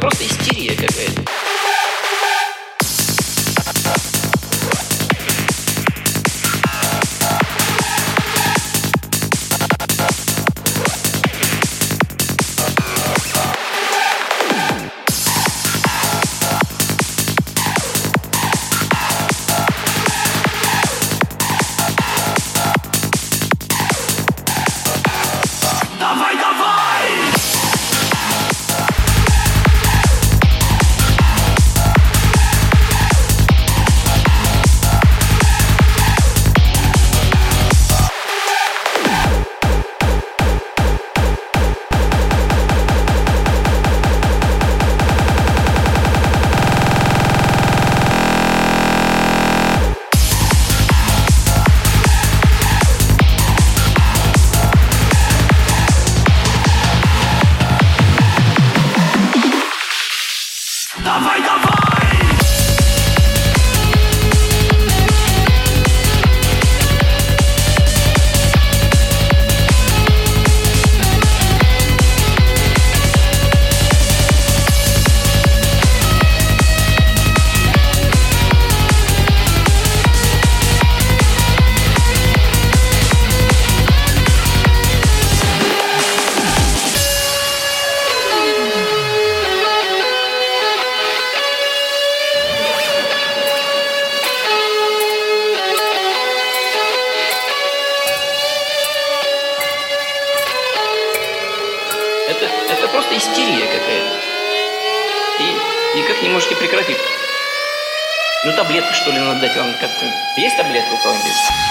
просто истерия какая-то. Просто истерия какая-то. И никак не можете прекратить. Ну, таблетки, что ли, надо дать вам как-то. Есть таблетка у кого-нибудь?